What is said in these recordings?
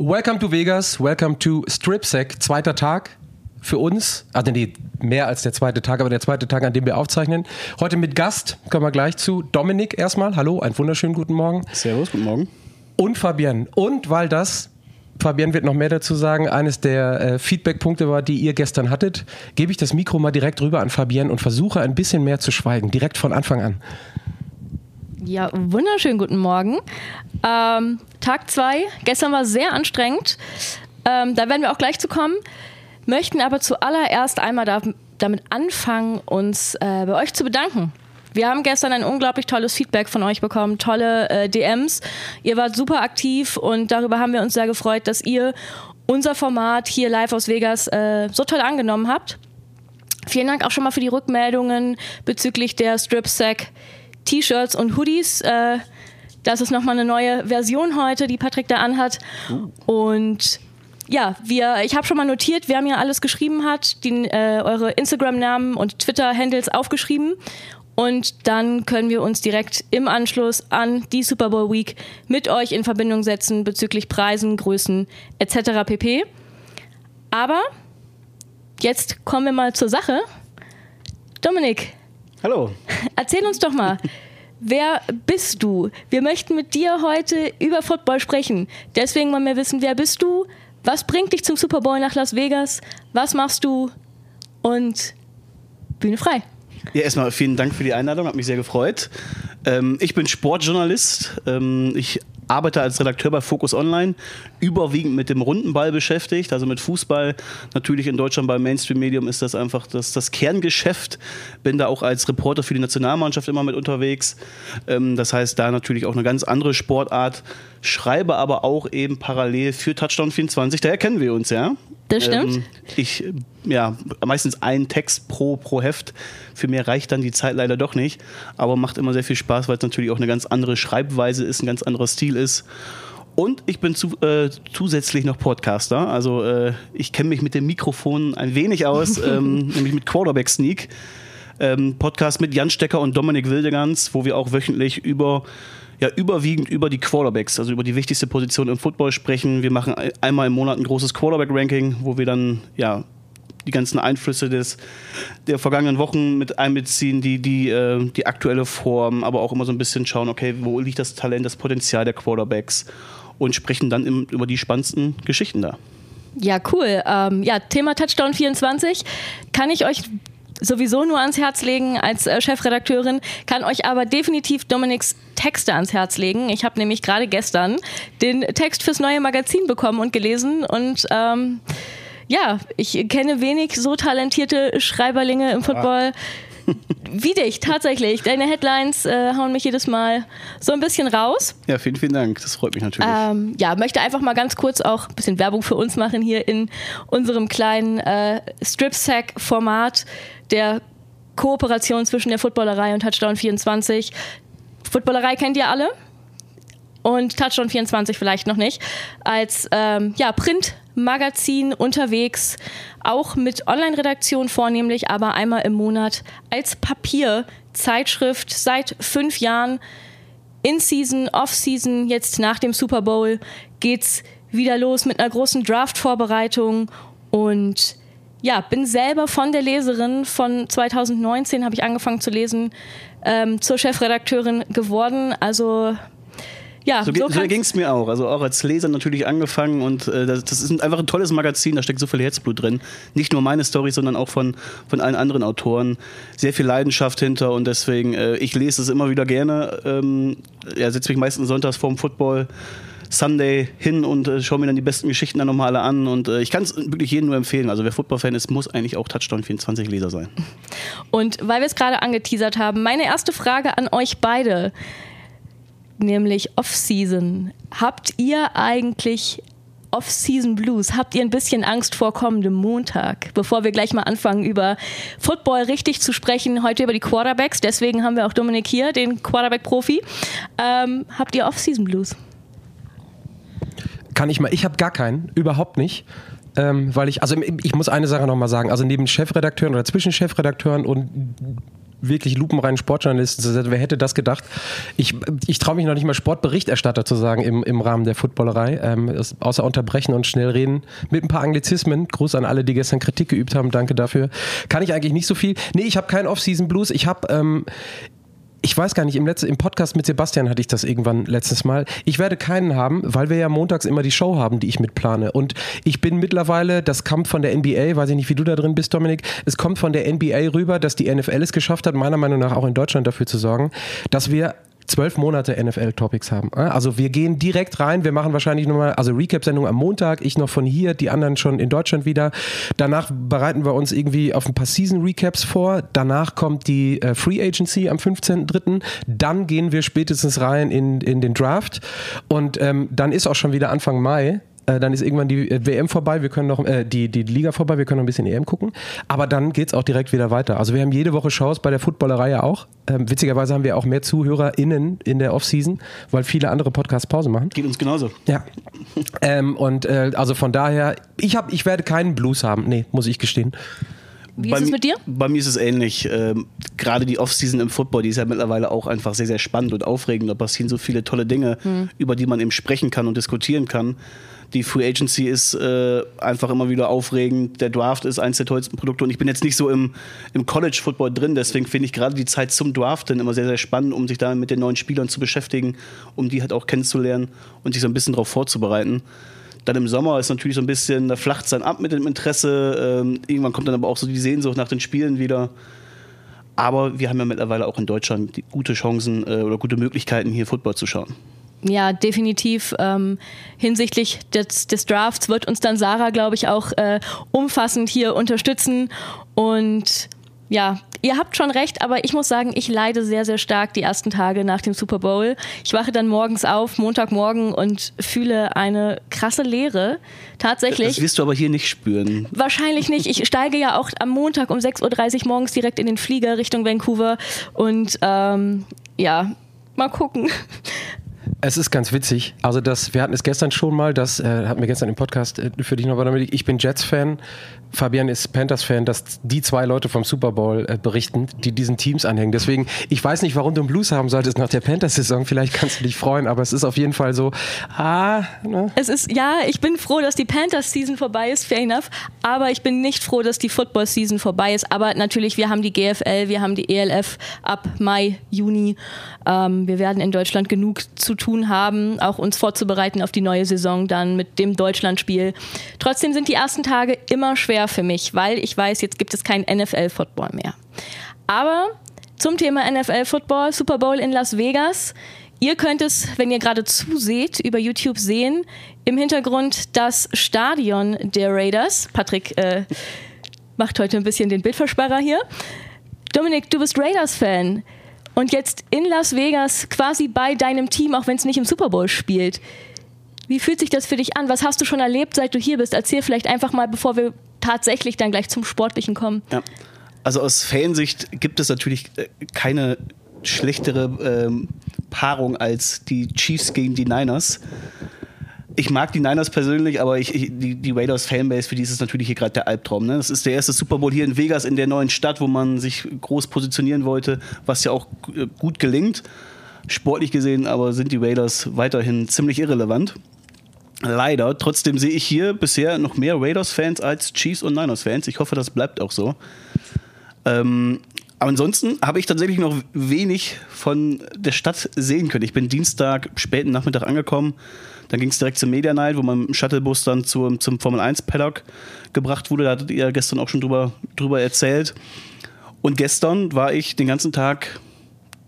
Welcome to Vegas, welcome to StripSec, zweiter Tag für uns. Also nee, mehr als der zweite Tag, aber der zweite Tag, an dem wir aufzeichnen. Heute mit Gast, kommen wir gleich zu. Dominik erstmal, hallo, einen wunderschönen guten Morgen. Servus, guten Morgen. Und Fabian. Und weil das, Fabian wird noch mehr dazu sagen, eines der äh, Feedback-Punkte war, die ihr gestern hattet, gebe ich das Mikro mal direkt rüber an Fabian und versuche ein bisschen mehr zu schweigen, direkt von Anfang an. Ja, wunderschönen guten Morgen. Ähm, Tag zwei. Gestern war sehr anstrengend. Ähm, da werden wir auch gleich zu kommen. Möchten aber zuallererst einmal da, damit anfangen, uns äh, bei euch zu bedanken. Wir haben gestern ein unglaublich tolles Feedback von euch bekommen, tolle äh, DMs. Ihr wart super aktiv und darüber haben wir uns sehr gefreut, dass ihr unser Format hier live aus Vegas äh, so toll angenommen habt. Vielen Dank auch schon mal für die Rückmeldungen bezüglich der Strip Sack T-Shirts und Hoodies. Äh, das ist nochmal eine neue Version heute, die Patrick da anhat. Und ja, wir, ich habe schon mal notiert, wer mir alles geschrieben hat, die, äh, eure Instagram-Namen und Twitter-Handles aufgeschrieben. Und dann können wir uns direkt im Anschluss an die Super Bowl Week mit euch in Verbindung setzen bezüglich Preisen, Größen etc. pp. Aber jetzt kommen wir mal zur Sache. Dominik, Hallo. Erzähl uns doch mal, wer bist du? Wir möchten mit dir heute über Football sprechen. Deswegen wollen wir wissen, wer bist du? Was bringt dich zum Super Bowl nach Las Vegas? Was machst du? Und Bühne frei. Ja, erstmal vielen Dank für die Einladung, hat mich sehr gefreut. Ähm, ich bin Sportjournalist. Ähm, ich arbeite als Redakteur bei Focus Online, überwiegend mit dem runden Ball beschäftigt, also mit Fußball. Natürlich in Deutschland beim Mainstream-Medium ist das einfach das, das Kerngeschäft. Bin da auch als Reporter für die Nationalmannschaft immer mit unterwegs. Ähm, das heißt, da natürlich auch eine ganz andere Sportart. Schreibe aber auch eben parallel für Touchdown 24, daher kennen wir uns, ja. Das stimmt. Ähm, ich, ja, meistens einen Text pro, pro Heft. Für mehr reicht dann die Zeit leider doch nicht. Aber macht immer sehr viel Spaß, weil es natürlich auch eine ganz andere Schreibweise ist, ein ganz anderer Stil ist. Und ich bin zu, äh, zusätzlich noch Podcaster. Also äh, ich kenne mich mit dem Mikrofon ein wenig aus, ähm, nämlich mit Quarterback Sneak. Ähm, Podcast mit Jan Stecker und Dominik Wildegans, wo wir auch wöchentlich über ja überwiegend über die Quarterbacks, also über die wichtigste Position im Football sprechen. Wir machen einmal im Monat ein großes Quarterback-Ranking, wo wir dann ja die ganzen Einflüsse des, der vergangenen Wochen mit einbeziehen, die, die, äh, die aktuelle Form, aber auch immer so ein bisschen schauen, okay, wo liegt das Talent, das Potenzial der Quarterbacks und sprechen dann im, über die spannendsten Geschichten da. Ja, cool. Ähm, ja, Thema Touchdown 24 kann ich euch sowieso nur ans Herz legen als äh, Chefredakteurin, kann euch aber definitiv Dominiks Texte ans Herz legen. Ich habe nämlich gerade gestern den Text fürs neue Magazin bekommen und gelesen und ähm, ja, ich kenne wenig so talentierte Schreiberlinge im Football. Wie dich, tatsächlich. Deine Headlines äh, hauen mich jedes Mal so ein bisschen raus. Ja, vielen, vielen Dank. Das freut mich natürlich. Ähm, ja, möchte einfach mal ganz kurz auch ein bisschen Werbung für uns machen hier in unserem kleinen äh, Strip-Sack-Format der Kooperation zwischen der Footballerei und Touchdown 24. Footballerei kennt ihr alle und Touchdown 24 vielleicht noch nicht. Als ähm, ja, Printmagazin unterwegs, auch mit Online-Redaktion vornehmlich, aber einmal im Monat als Papierzeitschrift seit fünf Jahren. In-Season, Off-Season, jetzt nach dem Super Bowl geht's wieder los mit einer großen Draft-Vorbereitung und ja, bin selber von der Leserin von 2019 habe ich angefangen zu lesen, ähm, zur Chefredakteurin geworden. Also ja, so, so, so ging es mir auch. Also auch als Leser natürlich angefangen und äh, das, das, ist einfach ein tolles Magazin, da steckt so viel Herzblut drin. Nicht nur meine Story, sondern auch von, von allen anderen Autoren. Sehr viel Leidenschaft hinter und deswegen, äh, ich lese es immer wieder gerne. Ähm, ja, setze mich meistens sonntags vorm Football Sunday hin und äh, schaue mir dann die besten Geschichten dann nochmal alle an. Und äh, ich kann es wirklich jedem nur empfehlen. Also wer Football-Fan ist, muss eigentlich auch Touchdown 24 Leser sein. Und weil wir es gerade angeteasert haben, meine erste Frage an euch beide, nämlich Off-Season. Habt ihr eigentlich Off-Season Blues? Habt ihr ein bisschen Angst vor kommendem Montag? Bevor wir gleich mal anfangen, über Football richtig zu sprechen, heute über die Quarterbacks. Deswegen haben wir auch Dominik hier, den Quarterback-Profi. Ähm, habt ihr Off-Season Blues? Kann ich mal. Ich habe gar keinen, überhaupt nicht. Ähm, weil ich, also ich muss eine Sache nochmal sagen, also neben Chefredakteuren oder zwischen Chefredakteuren und wirklich lupenreinen Sportjournalisten zu setzen. Wer hätte das gedacht? Ich, ich traue mich noch nicht mal Sportberichterstatter zu sagen im, im Rahmen der Footballerei. Ähm, außer unterbrechen und schnell reden. Mit ein paar Anglizismen. Gruß an alle, die gestern Kritik geübt haben. Danke dafür. Kann ich eigentlich nicht so viel. Nee, ich habe keinen Off-Season-Blues. Ich habe ähm, ich weiß gar nicht, im, letzten, im Podcast mit Sebastian hatte ich das irgendwann letztes Mal. Ich werde keinen haben, weil wir ja montags immer die Show haben, die ich mitplane. Und ich bin mittlerweile, das kommt von der NBA, weiß ich nicht, wie du da drin bist, Dominik, es kommt von der NBA rüber, dass die NFL es geschafft hat, meiner Meinung nach auch in Deutschland dafür zu sorgen, dass wir zwölf Monate NFL-Topics haben. Also wir gehen direkt rein, wir machen wahrscheinlich nochmal, also Recap-Sendung am Montag, ich noch von hier, die anderen schon in Deutschland wieder. Danach bereiten wir uns irgendwie auf ein paar Season-Recaps vor. Danach kommt die äh, Free Agency am 15.03. Dann gehen wir spätestens rein in, in den Draft. Und ähm, dann ist auch schon wieder Anfang Mai. Äh, dann ist irgendwann die äh, WM vorbei, wir können noch, äh, die, die Liga vorbei, wir können noch ein bisschen EM gucken. Aber dann geht es auch direkt wieder weiter. Also wir haben jede Woche Shows bei der Footballerei ja auch. Ähm, witzigerweise haben wir auch mehr ZuhörerInnen in der Offseason, weil viele andere Podcasts Pause machen. Geht uns genauso. Ja. ähm, und äh, also von daher, ich, hab, ich werde keinen Blues haben. Nee, muss ich gestehen. Wie ist es mit dir? Bei mir ist es ähnlich. Ähm, gerade die Offseason im Football, die ist ja mittlerweile auch einfach sehr, sehr spannend und aufregend. Da passieren so viele tolle Dinge, hm. über die man eben sprechen kann und diskutieren kann. Die Free Agency ist äh, einfach immer wieder aufregend. Der Draft ist eins der tollsten Produkte. Und ich bin jetzt nicht so im, im College Football drin. Deswegen finde ich gerade die Zeit zum Draften immer sehr, sehr spannend, um sich da mit den neuen Spielern zu beschäftigen, um die halt auch kennenzulernen und sich so ein bisschen darauf vorzubereiten. Dann im Sommer ist natürlich so ein bisschen, da flacht es dann ab mit dem Interesse. Ähm, irgendwann kommt dann aber auch so die Sehnsucht nach den Spielen wieder. Aber wir haben ja mittlerweile auch in Deutschland gute Chancen äh, oder gute Möglichkeiten, hier Football zu schauen. Ja, definitiv. Ähm, hinsichtlich des, des, Drafts wird uns dann Sarah, glaube ich, auch äh, umfassend hier unterstützen. Und ja, ihr habt schon recht, aber ich muss sagen, ich leide sehr, sehr stark die ersten Tage nach dem Super Bowl. Ich wache dann morgens auf, Montagmorgen, und fühle eine krasse Leere. Tatsächlich. Das wirst du aber hier nicht spüren. Wahrscheinlich nicht. Ich steige ja auch am Montag um 6.30 Uhr morgens direkt in den Flieger Richtung Vancouver. Und ähm, ja, mal gucken. Es ist ganz witzig. Also das, wir hatten es gestern schon mal, das äh, hatten wir gestern im Podcast äh, für dich noch damit. Ich bin Jets-Fan, Fabian ist Panthers-Fan, dass die zwei Leute vom Super Bowl äh, berichten, die diesen Teams anhängen. Deswegen, ich weiß nicht, warum du einen Blues haben solltest nach der Panthers-Saison. Vielleicht kannst du dich freuen, aber es ist auf jeden Fall so, ah, ne? Es ist, ja, ich bin froh, dass die Panthers-Season vorbei ist, fair enough. Aber ich bin nicht froh, dass die Football-Season vorbei ist. Aber natürlich, wir haben die GFL, wir haben die ELF ab Mai, Juni. Ähm, wir werden in Deutschland genug zu tun haben, auch uns vorzubereiten auf die neue Saison dann mit dem Deutschlandspiel. Trotzdem sind die ersten Tage immer schwer für mich, weil ich weiß, jetzt gibt es kein NFL-Football mehr. Aber zum Thema NFL-Football, Super Bowl in Las Vegas. Ihr könnt es, wenn ihr gerade zuseht, über YouTube sehen. Im Hintergrund das Stadion der Raiders. Patrick äh, macht heute ein bisschen den Bildversperrer hier. Dominik, du bist Raiders-Fan und jetzt in Las Vegas quasi bei deinem Team, auch wenn es nicht im Super Bowl spielt. Wie fühlt sich das für dich an? Was hast du schon erlebt, seit du hier bist? Erzähl vielleicht einfach mal, bevor wir tatsächlich dann gleich zum Sportlichen kommen. Ja. Also aus Fansicht gibt es natürlich äh, keine schlechtere ähm, Paarung als die Chiefs gegen die Niners ich mag die Niners persönlich, aber ich, ich, die, die Raiders Fanbase, für die ist es natürlich hier gerade der Albtraum. Ne? Das ist der erste Super Bowl hier in Vegas, in der neuen Stadt, wo man sich groß positionieren wollte, was ja auch äh, gut gelingt. Sportlich gesehen aber sind die Raiders weiterhin ziemlich irrelevant. Leider. Trotzdem sehe ich hier bisher noch mehr Raiders-Fans als Chiefs- und Niners-Fans. Ich hoffe, das bleibt auch so. Ähm, aber ansonsten habe ich tatsächlich noch wenig von der Stadt sehen können. Ich bin Dienstag späten Nachmittag angekommen dann ging es direkt zum Media Night, wo man im Shuttlebus dann zum, zum Formel 1 Paddock gebracht wurde. Da hattet ihr gestern auch schon drüber, drüber erzählt. Und gestern war ich den ganzen Tag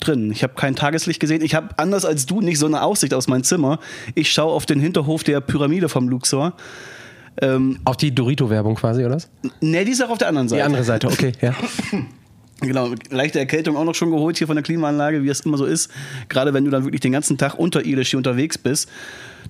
drin. Ich habe kein Tageslicht gesehen. Ich habe anders als du nicht so eine Aussicht aus meinem Zimmer. Ich schaue auf den Hinterhof der Pyramide vom Luxor. Ähm, auf die Dorito-Werbung quasi, oder? Ne, die ist auch auf der anderen Seite. Die andere Seite, okay, ja. Genau, leichte Erkältung auch noch schon geholt hier von der Klimaanlage, wie es immer so ist. Gerade wenn du dann wirklich den ganzen Tag unterirdisch hier unterwegs bist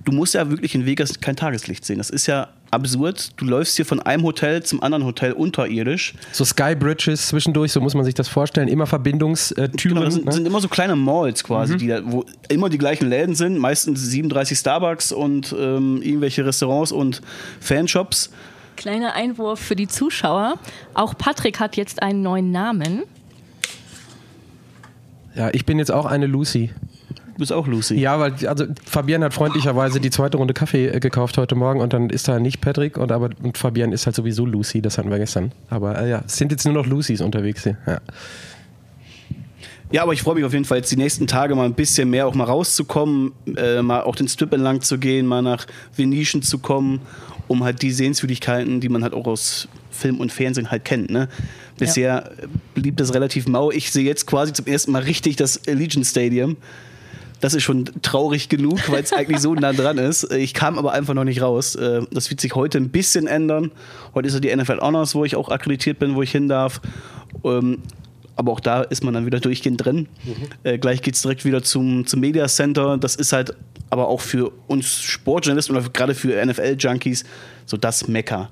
du musst ja wirklich in Vegas kein Tageslicht sehen. Das ist ja absurd. Du läufst hier von einem Hotel zum anderen Hotel unterirdisch. So Skybridges zwischendurch, so muss man sich das vorstellen. Immer Verbindungstüren. Genau, das sind, ne? sind immer so kleine Malls quasi, mhm. die da, wo immer die gleichen Läden sind. Meistens 37 Starbucks und ähm, irgendwelche Restaurants und Fanshops. Kleiner Einwurf für die Zuschauer. Auch Patrick hat jetzt einen neuen Namen. Ja, ich bin jetzt auch eine Lucy. Du bist auch Lucy. Ja, weil also Fabian hat freundlicherweise die zweite Runde Kaffee äh, gekauft heute Morgen und dann ist da nicht Patrick und aber und Fabian ist halt sowieso Lucy, das hatten wir gestern. Aber äh, ja, es sind jetzt nur noch Lucys unterwegs hier. Ja. Ja, aber ich freue mich auf jeden Fall jetzt die nächsten Tage mal ein bisschen mehr auch mal rauszukommen, äh, mal auch den Strip entlang zu gehen, mal nach Venetian zu kommen, um halt die Sehenswürdigkeiten, die man halt auch aus Film und Fernsehen halt kennt. Ne? Bisher ja. blieb das relativ mau. Ich sehe jetzt quasi zum ersten Mal richtig das Allegiant Stadium. Das ist schon traurig genug, weil es eigentlich so nah dran ist. Ich kam aber einfach noch nicht raus. Äh, das wird sich heute ein bisschen ändern. Heute ist ja die NFL Honors, wo ich auch akkreditiert bin, wo ich hin darf. Ähm, aber auch da ist man dann wieder durchgehend drin. Mhm. Äh, gleich geht es direkt wieder zum, zum Media Center. Das ist halt aber auch für uns Sportjournalisten oder gerade für NFL-Junkies so das Mecker.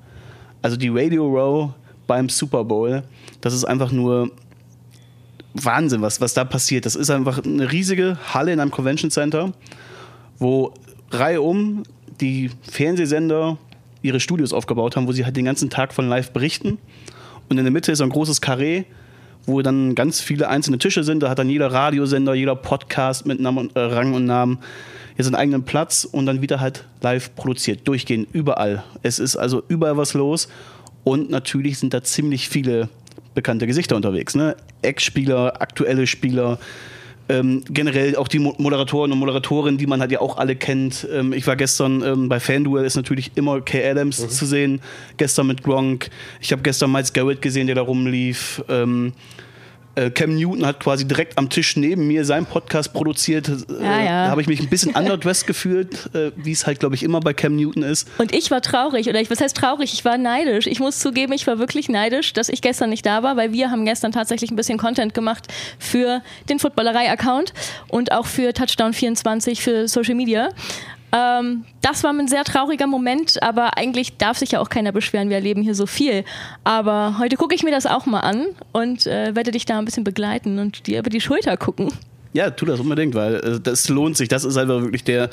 Also die Radio Row beim Super Bowl, das ist einfach nur Wahnsinn, was, was da passiert. Das ist einfach eine riesige Halle in einem Convention Center, wo reihum die Fernsehsender ihre Studios aufgebaut haben, wo sie halt den ganzen Tag von live berichten. Und in der Mitte ist ein großes Karree, wo dann ganz viele einzelne Tische sind. Da hat dann jeder Radiosender, jeder Podcast mit Namen äh, Rang und Namen hier seinen eigenen Platz und dann wieder halt live produziert, durchgehend, überall. Es ist also überall was los und natürlich sind da ziemlich viele bekannte Gesichter unterwegs. Ne? Ex-Spieler, aktuelle Spieler, ähm, generell auch die Moderatoren und Moderatorinnen, die man halt ja auch alle kennt. Ähm, ich war gestern ähm, bei FanDuel, ist natürlich immer Kay Adams mhm. zu sehen. Gestern mit Gronk. Ich habe gestern Miles Garrett gesehen, der da rumlief. Äh, Cam Newton hat quasi direkt am Tisch neben mir seinen Podcast produziert. Äh, ja, ja. Da habe ich mich ein bisschen underdressed gefühlt, äh, wie es halt, glaube ich, immer bei Cam Newton ist. Und ich war traurig, oder ich, was heißt traurig? Ich war neidisch. Ich muss zugeben, ich war wirklich neidisch, dass ich gestern nicht da war, weil wir haben gestern tatsächlich ein bisschen Content gemacht für den Footballerei-Account und auch für Touchdown 24 für Social Media. Ähm, das war ein sehr trauriger Moment, aber eigentlich darf sich ja auch keiner beschweren. Wir erleben hier so viel. Aber heute gucke ich mir das auch mal an und äh, werde dich da ein bisschen begleiten und dir über die Schulter gucken. Ja, tu das unbedingt, weil äh, das lohnt sich. Das ist einfach wirklich der,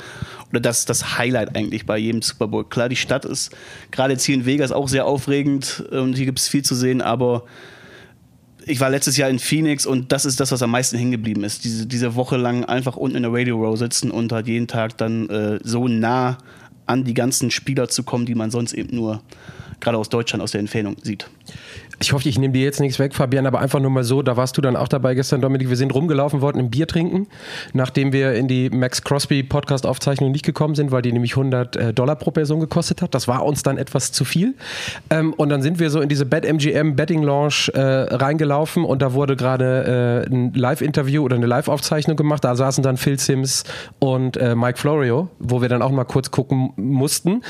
oder das, das Highlight eigentlich bei jedem Super Bowl. Klar, die Stadt ist gerade jetzt hier in Vegas auch sehr aufregend und hier gibt es viel zu sehen, aber ich war letztes Jahr in Phoenix und das ist das, was am meisten hängen geblieben ist. Diese, diese Woche lang einfach unten in der Radio Row sitzen und halt jeden Tag dann äh, so nah an die ganzen Spieler zu kommen, die man sonst eben nur gerade aus Deutschland aus der Entfernung sieht. Ich hoffe, ich nehme dir jetzt nichts weg, Fabian, aber einfach nur mal so, da warst du dann auch dabei gestern, Dominik. Wir sind rumgelaufen, wollten ein Bier trinken, nachdem wir in die Max Crosby Podcast-Aufzeichnung nicht gekommen sind, weil die nämlich 100 äh, Dollar pro Person gekostet hat. Das war uns dann etwas zu viel. Ähm, und dann sind wir so in diese BetMGM Betting Launch äh, reingelaufen und da wurde gerade äh, ein Live-Interview oder eine Live-Aufzeichnung gemacht. Da saßen dann Phil Sims und Mike Florio, wo wir dann auch mal kurz gucken mussten.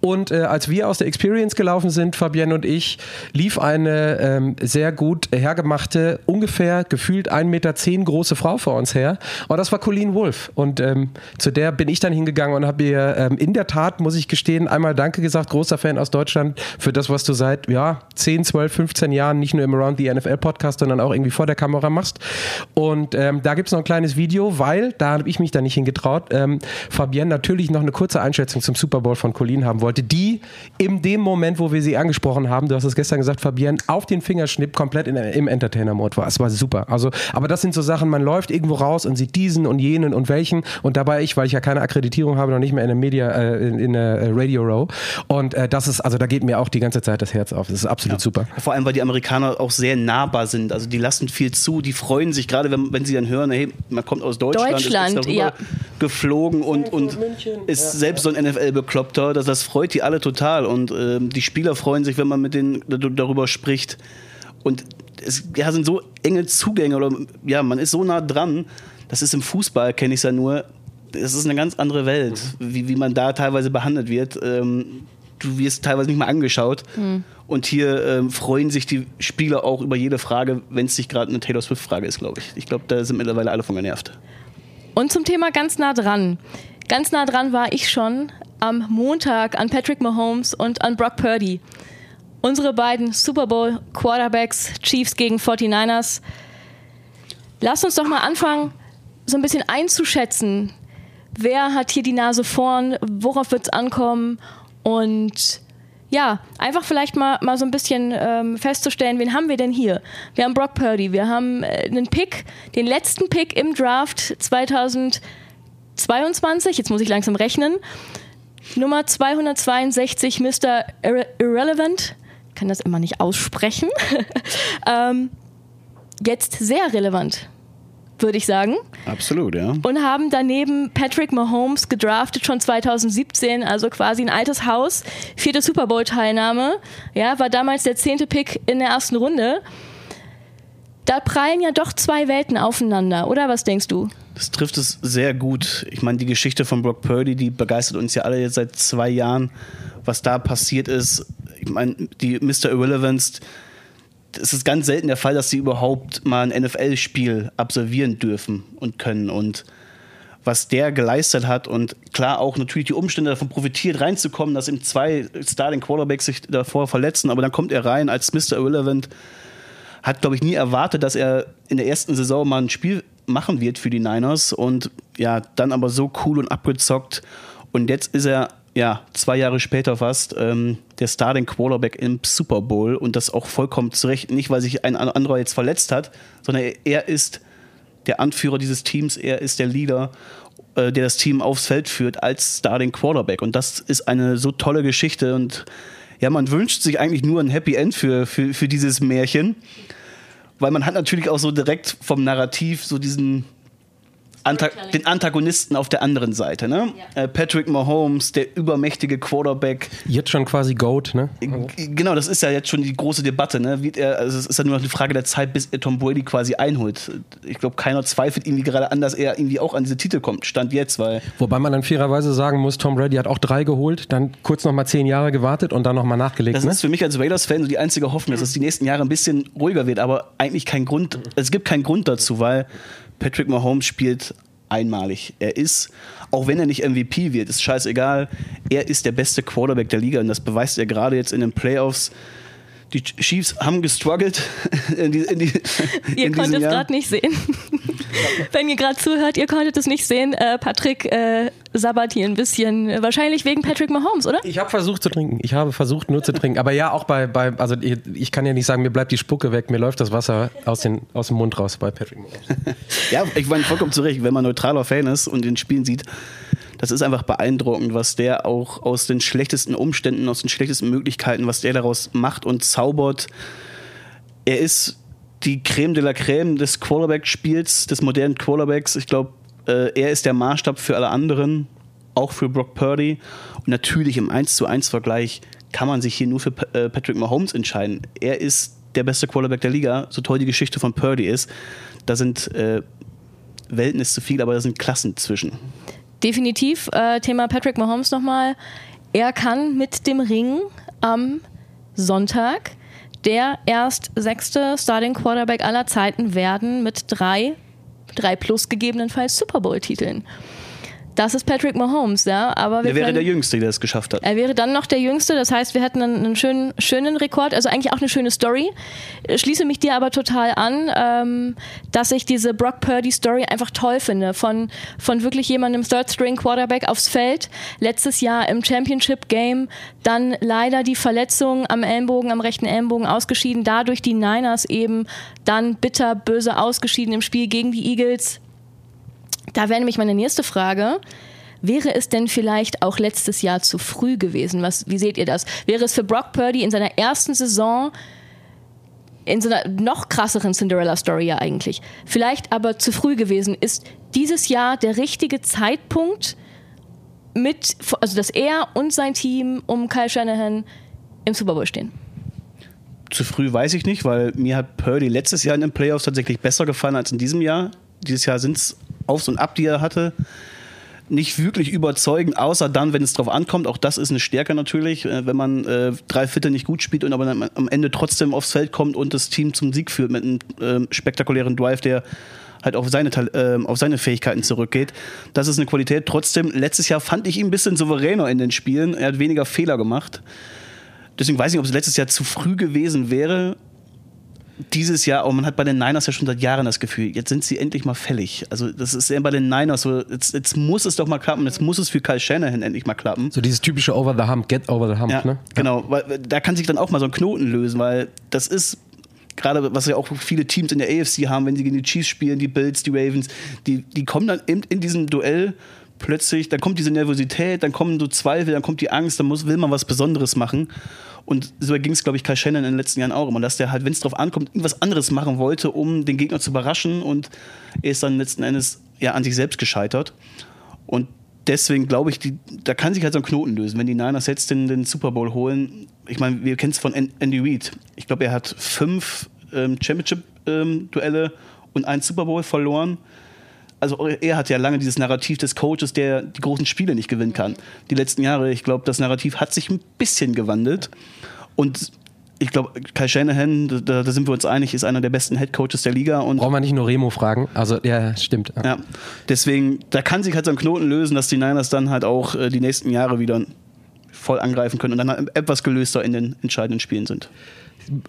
Und als wir aus der Experience gelaufen sind, Fabian und ich, lief eine ähm, sehr gut hergemachte, ungefähr gefühlt 1,10 Meter große Frau vor uns her. Und das war Colleen Wolf. Und ähm, zu der bin ich dann hingegangen und habe ihr ähm, in der Tat, muss ich gestehen, einmal Danke gesagt, großer Fan aus Deutschland, für das, was du seit ja, 10, 12, 15 Jahren nicht nur im Around the NFL Podcast, sondern auch irgendwie vor der Kamera machst. Und ähm, da gibt es noch ein kleines Video, weil, da habe ich mich da nicht hingetraut, ähm, Fabienne natürlich noch eine kurze Einschätzung zum Super Bowl von Colleen haben wollte, die in dem Moment, wo wir sie angesprochen haben, du hast es gestern gesagt, Fabienne, auf den Fingerschnipp komplett in, im Entertainer-Mode war. Es war super. Also, aber das sind so Sachen, man läuft irgendwo raus und sieht diesen und jenen und welchen und dabei ich, weil ich ja keine Akkreditierung habe, noch nicht mehr in der Media, äh, in, in der äh, Radio Row. Und äh, das ist, also da geht mir auch die ganze Zeit das Herz auf. Das ist absolut ja. super. Vor allem, weil die Amerikaner auch sehr nahbar sind. Also die lassen viel zu, die freuen sich gerade, wenn, wenn sie dann hören, hey, man kommt aus Deutschland, Deutschland ist, ist ja. geflogen und, und ist ja, selbst so ein NFL-Bekloppter. Das, das freut die alle total. Und ähm, die Spieler freuen sich, wenn man mit denen darüber spricht. Und es ja, sind so enge Zugänge oder ja, man ist so nah dran. Das ist im Fußball, kenne ich es ja nur. Das ist eine ganz andere Welt, mhm. wie, wie man da teilweise behandelt wird. Ähm, du wirst teilweise nicht mal angeschaut. Mhm. Und hier ähm, freuen sich die Spieler auch über jede Frage, wenn es nicht gerade eine Taylor Swift-Frage ist, glaube ich. Ich glaube, da sind mittlerweile alle von genervt. Und zum Thema ganz nah dran. Ganz nah dran war ich schon am Montag an Patrick Mahomes und an Brock Purdy. Unsere beiden Super Bowl Quarterbacks, Chiefs gegen 49ers. Lass uns doch mal anfangen, so ein bisschen einzuschätzen. Wer hat hier die Nase vorn? Worauf wird es ankommen? Und ja, einfach vielleicht mal, mal so ein bisschen ähm, festzustellen, wen haben wir denn hier? Wir haben Brock Purdy, wir haben äh, einen Pick, den letzten Pick im Draft 2022, jetzt muss ich langsam rechnen, Nummer 262, Mr. Irre Irrelevant, ich kann das immer nicht aussprechen, ähm, jetzt sehr relevant würde ich sagen. Absolut, ja. Und haben daneben Patrick Mahomes gedraftet schon 2017, also quasi ein altes Haus. Vierte Super Bowl-Teilnahme. Ja, war damals der zehnte Pick in der ersten Runde. Da prallen ja doch zwei Welten aufeinander, oder was denkst du? Das trifft es sehr gut. Ich meine, die Geschichte von Brock Purdy, die begeistert uns ja alle jetzt seit zwei Jahren, was da passiert ist. Ich meine, die Mr. Irrelevance, es ist ganz selten der Fall, dass sie überhaupt mal ein NFL-Spiel absolvieren dürfen und können. Und was der geleistet hat und klar auch natürlich die Umstände davon profitiert, reinzukommen, dass ihm zwei Starting Quarterbacks sich davor verletzen, aber dann kommt er rein als Mr. Irrelevant. Hat, glaube ich, nie erwartet, dass er in der ersten Saison mal ein Spiel machen wird für die Niners und ja, dann aber so cool und abgezockt. Und jetzt ist er ja, zwei Jahre später fast, ähm, der Starting Quarterback im Super Bowl und das auch vollkommen zurecht. Nicht, weil sich ein anderer jetzt verletzt hat, sondern er ist der Anführer dieses Teams, er ist der Leader, äh, der das Team aufs Feld führt als Starting Quarterback. Und das ist eine so tolle Geschichte und ja, man wünscht sich eigentlich nur ein Happy End für, für, für dieses Märchen, weil man hat natürlich auch so direkt vom Narrativ so diesen Anta den Antagonisten auf der anderen Seite. Ne? Ja. Äh, Patrick Mahomes, der übermächtige Quarterback. Jetzt schon quasi Goat, ne? Genau, das ist ja jetzt schon die große Debatte. Ne? Wird er, also es ist ja nur noch eine Frage der Zeit, bis er Tom Brady quasi einholt. Ich glaube, keiner zweifelt irgendwie gerade an, dass er irgendwie auch an diese Titel kommt. Stand jetzt, weil. Wobei man dann fairerweise sagen muss, Tom Brady hat auch drei geholt, dann kurz noch mal zehn Jahre gewartet und dann noch mal nachgelegt. Das ne? ist für mich als Raiders-Fan so die einzige Hoffnung, dass es die nächsten Jahre ein bisschen ruhiger wird. Aber eigentlich kein Grund, es gibt keinen Grund dazu, weil Patrick Mahomes spielt einmalig. Er ist, auch wenn er nicht MVP wird, ist scheißegal, er ist der beste Quarterback der Liga und das beweist er gerade jetzt in den Playoffs die Chiefs haben gestruggelt. In die, in die, ihr konntet es gerade nicht sehen. Wenn ihr gerade zuhört, ihr konntet es nicht sehen. Äh, Patrick äh, sabbert hier ein bisschen. Wahrscheinlich wegen Patrick Mahomes, oder? Ich habe versucht zu trinken. Ich habe versucht nur zu trinken. Aber ja, auch bei, bei also ich, ich, kann ja nicht sagen, mir bleibt die Spucke weg, mir läuft das Wasser aus, den, aus dem Mund raus bei Patrick Mahomes. ja, ich meine vollkommen zurecht, wenn man neutraler Fan ist und den Spielen sieht das ist einfach beeindruckend, was der auch aus den schlechtesten Umständen, aus den schlechtesten Möglichkeiten, was der daraus macht und zaubert. Er ist die Creme de la Creme des Quarterback-Spiels, des modernen Quarterbacks. Ich glaube, äh, er ist der Maßstab für alle anderen, auch für Brock Purdy. Und natürlich im 1 zu 1 Vergleich kann man sich hier nur für äh, Patrick Mahomes entscheiden. Er ist der beste Quarterback der Liga, so toll die Geschichte von Purdy ist. Da sind äh, Welten ist zu viel, aber da sind Klassen zwischen definitiv äh, Thema Patrick Mahomes nochmal. Er kann mit dem Ring am Sonntag der erst sechste Starting Quarterback aller Zeiten werden mit drei, drei plus gegebenenfalls Super Bowl-Titeln. Das ist Patrick Mahomes, ja. Aber wir er wäre können, der Jüngste, der es geschafft hat. Er wäre dann noch der Jüngste, das heißt, wir hätten einen, einen schönen, schönen Rekord, also eigentlich auch eine schöne Story. Schließe mich dir aber total an, ähm, dass ich diese Brock Purdy Story einfach toll finde. Von, von wirklich jemandem Third String Quarterback aufs Feld, letztes Jahr im Championship Game, dann leider die Verletzung am Ellenbogen, am rechten Ellenbogen ausgeschieden, dadurch die Niners eben dann bitter böse ausgeschieden im Spiel gegen die Eagles da wäre nämlich meine nächste Frage. Wäre es denn vielleicht auch letztes Jahr zu früh gewesen? Was, wie seht ihr das? Wäre es für Brock Purdy in seiner ersten Saison in so einer noch krasseren Cinderella-Story ja eigentlich, vielleicht aber zu früh gewesen? Ist dieses Jahr der richtige Zeitpunkt, mit, also dass er und sein Team um Kyle Shanahan im Super Bowl stehen? Zu früh weiß ich nicht, weil mir hat Purdy letztes Jahr in den Playoffs tatsächlich besser gefallen als in diesem Jahr. Dieses Jahr sind es Aufs und Ab, die er hatte, nicht wirklich überzeugen, außer dann, wenn es drauf ankommt. Auch das ist eine Stärke natürlich, äh, wenn man äh, drei Viertel nicht gut spielt und aber dann am Ende trotzdem aufs Feld kommt und das Team zum Sieg führt mit einem äh, spektakulären Drive, der halt auf seine, äh, auf seine Fähigkeiten zurückgeht. Das ist eine Qualität. Trotzdem, letztes Jahr fand ich ihn ein bisschen souveräner in den Spielen. Er hat weniger Fehler gemacht. Deswegen weiß ich nicht, ob es letztes Jahr zu früh gewesen wäre. Dieses Jahr, aber man hat bei den Niners ja schon seit Jahren das Gefühl, jetzt sind sie endlich mal fällig. Also das ist ja bei den Niners so, jetzt, jetzt muss es doch mal klappen, jetzt muss es für Kyle Shanahan endlich mal klappen. So dieses typische Over the Hump, Get over the Hump, ja, ne? Genau, weil da kann sich dann auch mal so ein Knoten lösen, weil das ist gerade was ja auch viele Teams in der AFC haben, wenn sie gegen die Chiefs spielen, die Bills, die Ravens, die, die kommen dann in, in diesem Duell plötzlich, dann kommt diese Nervosität, dann kommen so Zweifel, dann kommt die Angst, dann muss, will man was Besonderes machen. Und so ging es, glaube ich, Kai Shannon in den letzten Jahren auch immer, dass der halt, wenn es drauf ankommt, irgendwas anderes machen wollte, um den Gegner zu überraschen und er ist dann letzten Endes ja an sich selbst gescheitert. Und deswegen glaube ich, die, da kann sich halt so ein Knoten lösen. Wenn die Niners jetzt den, den Super Bowl holen, ich meine, wir kennen es von Andy Reid. Ich glaube, er hat fünf ähm, Championship-Duelle ähm, und einen Super Bowl verloren also er hat ja lange dieses Narrativ des Coaches, der die großen Spiele nicht gewinnen kann. Die letzten Jahre, ich glaube, das Narrativ hat sich ein bisschen gewandelt. Und ich glaube, Kai Shanahan, da, da, sind wir uns einig, ist einer der besten Head Coaches der Liga. Und Braucht man nicht nur Remo fragen. Also, ja, stimmt. Ja. ja. deswegen, da kann sich halt so ein Knoten lösen, dass die Niners dann halt auch äh, die nächsten Jahre wieder voll angreifen können und dann halt etwas gelöster in den entscheidenden Spielen sind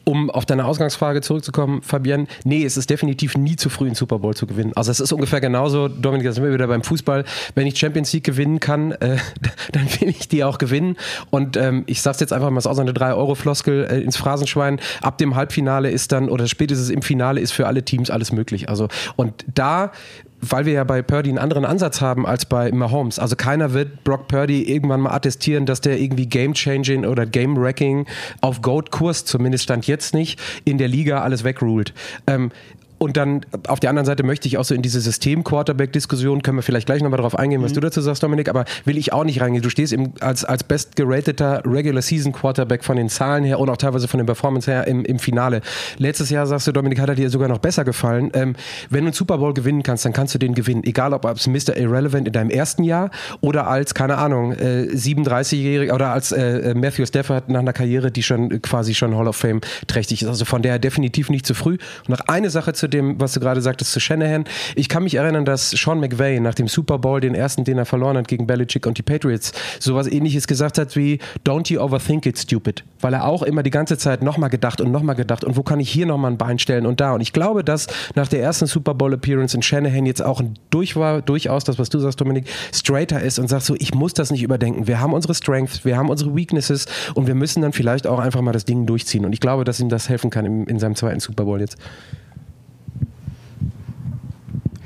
um auf deine Ausgangsfrage zurückzukommen, Fabian, nee, es ist definitiv nie zu früh, einen Super Bowl zu gewinnen. Also es ist ungefähr genauso, Dominik, da sind wir wieder beim Fußball, wenn ich Champions League gewinnen kann, äh, dann will ich die auch gewinnen. Und ähm, ich sag's jetzt einfach mal, es ist auch so eine 3-Euro-Floskel äh, ins Phrasenschwein. Ab dem Halbfinale ist dann, oder spätestens im Finale ist für alle Teams alles möglich. Also, und da weil wir ja bei Purdy einen anderen Ansatz haben als bei Mahomes. Also keiner wird Brock Purdy irgendwann mal attestieren, dass der irgendwie Game-Changing oder Game-Wrecking auf Goat-Kurs, zumindest stand jetzt nicht, in der Liga alles wegruled. Ähm, und dann auf der anderen Seite möchte ich auch so in diese System-Quarterback-Diskussion, können wir vielleicht gleich nochmal darauf eingehen, was mhm. du dazu sagst, Dominik, aber will ich auch nicht reingehen. Du stehst im, als, als bestgerateter Regular-Season-Quarterback von den Zahlen her und auch teilweise von den Performance her im, im Finale. Letztes Jahr sagst du, Dominik, hat er dir sogar noch besser gefallen. Ähm, wenn du einen Super Bowl gewinnen kannst, dann kannst du den gewinnen. Egal, ob als Mr. Irrelevant in deinem ersten Jahr oder als, keine Ahnung, äh, 37-Jähriger oder als äh, Matthew Stafford nach einer Karriere, die schon quasi schon Hall of Fame trächtig ist. Also von der definitiv nicht zu früh. Und noch eine Sache zu dem, was du gerade sagtest, zu Shanahan. Ich kann mich erinnern, dass Sean McVay nach dem Super Bowl, den ersten, den er verloren hat gegen Belichick und die Patriots, sowas ähnliches gesagt hat wie Don't you overthink it, stupid. Weil er auch immer die ganze Zeit nochmal gedacht und nochmal gedacht und wo kann ich hier nochmal ein Bein stellen und da. Und ich glaube, dass nach der ersten Super Bowl Appearance in Shanahan jetzt auch durch war, durchaus das, was du sagst, Dominik, straighter ist und sagt so, ich muss das nicht überdenken. Wir haben unsere Strengths, wir haben unsere Weaknesses und wir müssen dann vielleicht auch einfach mal das Ding durchziehen. Und ich glaube, dass ihm das helfen kann in, in seinem zweiten Super Bowl jetzt.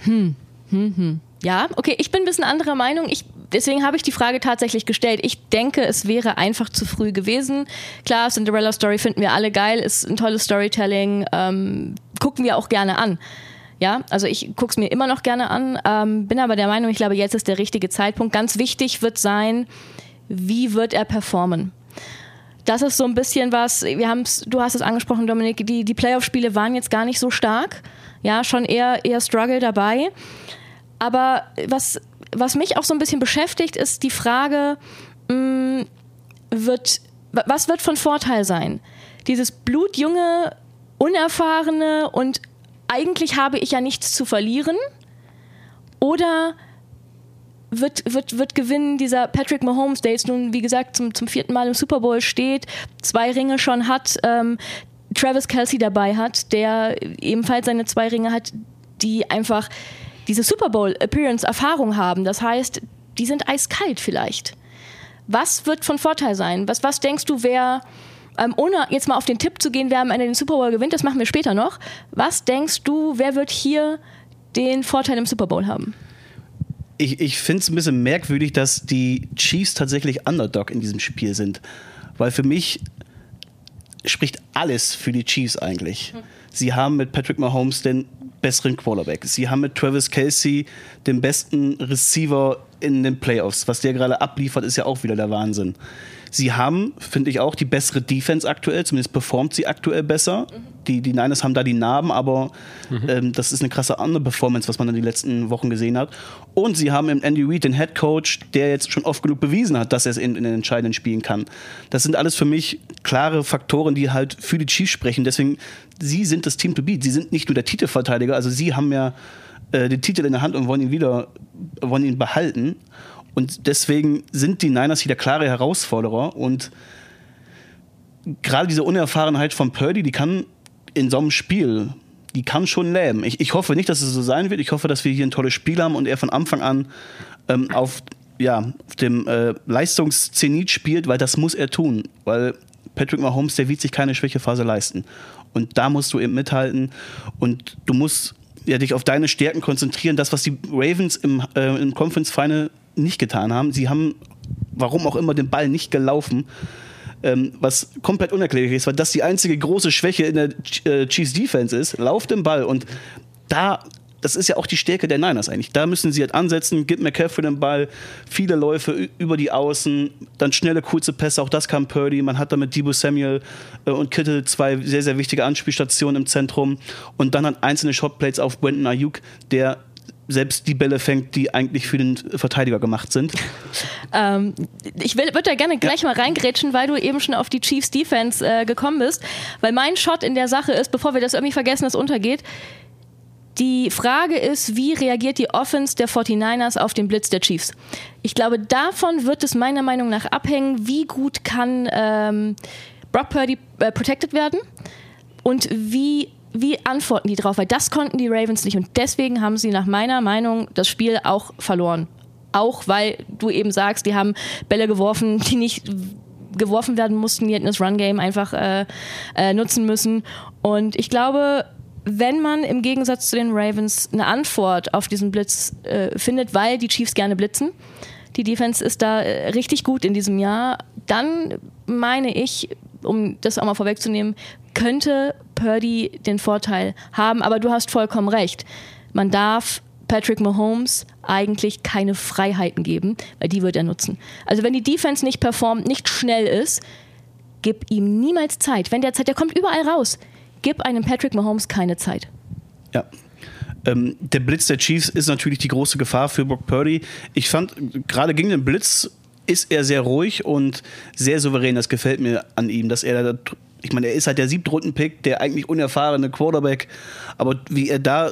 Hm. Hm, hm. Ja, okay, ich bin ein bisschen anderer Meinung. Ich, deswegen habe ich die Frage tatsächlich gestellt. Ich denke, es wäre einfach zu früh gewesen. Klar, Cinderella Story finden wir alle geil, ist ein tolles Storytelling, ähm, gucken wir auch gerne an. Ja, also ich gucke es mir immer noch gerne an, ähm, bin aber der Meinung, ich glaube, jetzt ist der richtige Zeitpunkt. Ganz wichtig wird sein, wie wird er performen? Das ist so ein bisschen was, wir haben du hast es angesprochen, Dominik, die, die Playoff-Spiele waren jetzt gar nicht so stark ja, schon eher, eher Struggle dabei. Aber was, was mich auch so ein bisschen beschäftigt, ist die Frage, mh, mm, wird, was wird von Vorteil sein? Dieses blutjunge, unerfahrene und eigentlich habe ich ja nichts zu verlieren? Oder wird, wird, wird gewinnen dieser Patrick Mahomes, der jetzt nun, wie gesagt, zum, zum vierten Mal im Super Bowl steht, zwei Ringe schon hat, ähm, Travis Kelsey dabei hat, der ebenfalls seine zwei Ringe hat, die einfach diese Super Bowl Appearance Erfahrung haben. Das heißt, die sind eiskalt vielleicht. Was wird von Vorteil sein? Was, was denkst du, wer, ähm, ohne jetzt mal auf den Tipp zu gehen, wer am Ende den Super Bowl gewinnt, das machen wir später noch. Was denkst du, wer wird hier den Vorteil im Super Bowl haben? Ich, ich finde es ein bisschen merkwürdig, dass die Chiefs tatsächlich Underdog in diesem Spiel sind. Weil für mich spricht alles für die Chiefs eigentlich. Sie haben mit Patrick Mahomes den besseren Quarterback. Sie haben mit Travis Kelsey den besten Receiver in den Playoffs. Was der gerade abliefert, ist ja auch wieder der Wahnsinn. Sie haben, finde ich auch, die bessere Defense aktuell, zumindest performt sie aktuell besser. Mhm. Die, die Niners haben da die Narben, aber mhm. ähm, das ist eine krasse andere Performance, was man in den letzten Wochen gesehen hat. Und sie haben im Andy Reid den Head Coach, der jetzt schon oft genug bewiesen hat, dass er es in, in den entscheidenden Spielen kann. Das sind alles für mich klare Faktoren, die halt für die Chiefs sprechen. Deswegen, sie sind das Team to beat. Sie sind nicht nur der Titelverteidiger, also sie haben ja äh, den Titel in der Hand und wollen ihn wieder, wollen ihn behalten. Und deswegen sind die Niners hier der klare Herausforderer. Und gerade diese Unerfahrenheit von Purdy, die kann in so einem Spiel, die kann schon lähmen. Ich, ich hoffe nicht, dass es so sein wird. Ich hoffe, dass wir hier ein tolles Spiel haben und er von Anfang an ähm, auf, ja, auf dem äh, Leistungszenit spielt, weil das muss er tun. Weil Patrick Mahomes, der wird sich keine Schwächephase leisten. Und da musst du eben mithalten und du musst ja, dich auf deine Stärken konzentrieren. Das, was die Ravens im, äh, im Conference Final nicht getan haben. Sie haben, warum auch immer, den Ball nicht gelaufen. Ähm, was komplett unerklärlich ist, weil das die einzige große Schwäche in der äh, Chiefs Defense ist. Lauf den Ball und da das ist ja auch die Stärke der Niners eigentlich. Da müssen sie halt ansetzen, gibt McCaffrey den Ball, viele Läufe über die Außen, dann schnelle, kurze Pässe, auch das kam Purdy. Man hat da mit Debo Samuel äh, und Kittle zwei sehr, sehr wichtige Anspielstationen im Zentrum und dann hat einzelne Shotplates auf Brandon Ayuk, der selbst die Bälle fängt, die eigentlich für den Verteidiger gemacht sind. ähm, ich würde da gerne gleich ja. mal reingrätschen, weil du eben schon auf die Chiefs Defense äh, gekommen bist. Weil mein Shot in der Sache ist, bevor wir das irgendwie vergessen, dass untergeht, die Frage ist, wie reagiert die Offense der 49ers auf den Blitz der Chiefs? Ich glaube, davon wird es meiner Meinung nach abhängen, wie gut kann ähm, Brock Purdy äh, protected werden und wie, wie antworten die drauf, weil das konnten die Ravens nicht und deswegen haben sie nach meiner Meinung das Spiel auch verloren. Auch weil du eben sagst, die haben Bälle geworfen, die nicht geworfen werden mussten, die hätten das Run-Game einfach äh, äh, nutzen müssen. Und ich glaube, wenn man im Gegensatz zu den Ravens eine Antwort auf diesen Blitz äh, findet, weil die Chiefs gerne blitzen, die Defense ist da äh, richtig gut in diesem Jahr, dann meine ich, um das auch mal vorwegzunehmen, könnte Purdy den Vorteil haben. Aber du hast vollkommen recht. Man darf Patrick Mahomes eigentlich keine Freiheiten geben, weil die wird er nutzen. Also wenn die Defense nicht performt, nicht schnell ist, gib ihm niemals Zeit. Wenn der Zeit, der kommt überall raus. Gib einem Patrick Mahomes keine Zeit. Ja. Ähm, der Blitz der Chiefs ist natürlich die große Gefahr für Brock Purdy. Ich fand, gerade gegen den Blitz ist er sehr ruhig und sehr souverän. Das gefällt mir an ihm, dass er da ich meine, er ist halt der Siebtrunden-Pick, der eigentlich unerfahrene Quarterback, aber wie er da,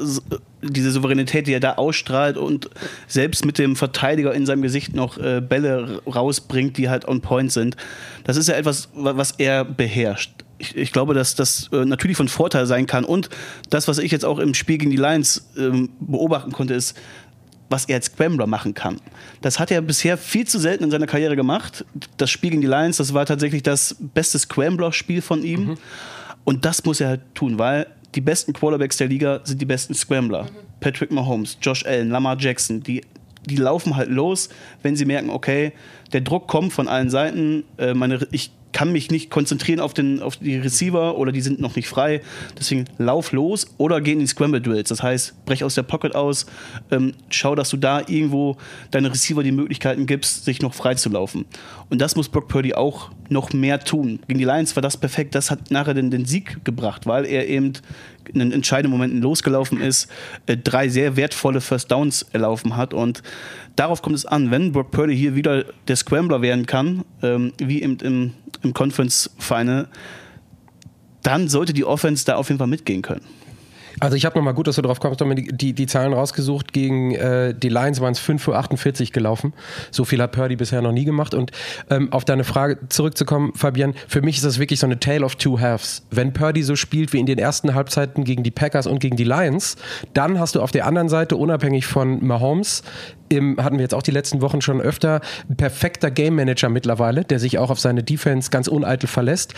diese Souveränität, die er da ausstrahlt und selbst mit dem Verteidiger in seinem Gesicht noch äh, Bälle rausbringt, die halt on point sind, das ist ja etwas, was er beherrscht ich, ich, glaube, dass das äh, natürlich von Vorteil sein kann. Und das, was ich jetzt auch im Spiel gegen die Lions ähm, beobachten konnte, ist, was er als Scrambler machen kann. Das hat er bisher viel zu selten in seiner Karriere gemacht. Das Spiel gegen die Lions, das war tatsächlich das beste Scrambler-Spiel von ihm. Mhm. Und das muss er halt tun, weil die besten Quarterbacks der Liga sind die besten Scrambler. Mhm. Patrick Mahomes, Josh Allen, Lamar Jackson, die, die laufen halt los, wenn sie merken, okay, der Druck kommt von allen Seiten, äh, meine, ich kann mich nicht konzentrieren auf, den, auf die Receiver oder die sind noch nicht frei. Deswegen lauf los oder geh in die Scramble Drills. Das heißt, brech aus der Pocket aus, ähm, schau, dass du da irgendwo deine Receiver die Möglichkeiten gibst, sich noch frei zu laufen. Und das muss Brock Purdy auch noch mehr tun. Gegen die Lions war das perfekt. Das hat nachher den, den Sieg gebracht, weil er eben in den entscheidenden Momenten losgelaufen ist, äh, drei sehr wertvolle First Downs erlaufen hat und darauf kommt es an, wenn Brock Purdy hier wieder der Scrambler werden kann, ähm, wie im, im, im Conference Final, dann sollte die Offense da auf jeden Fall mitgehen können. Also ich habe nochmal gut, dass du drauf kommst, die, die, die Zahlen rausgesucht. Gegen äh, die Lions waren es 5.48 Uhr gelaufen. So viel hat Purdy bisher noch nie gemacht. Und ähm, auf deine Frage zurückzukommen, Fabian, für mich ist das wirklich so eine Tale of Two Halves. Wenn Purdy so spielt wie in den ersten Halbzeiten gegen die Packers und gegen die Lions, dann hast du auf der anderen Seite, unabhängig von Mahomes, im, hatten wir jetzt auch die letzten Wochen schon öfter, ein perfekter Game Manager mittlerweile, der sich auch auf seine Defense ganz uneitel verlässt.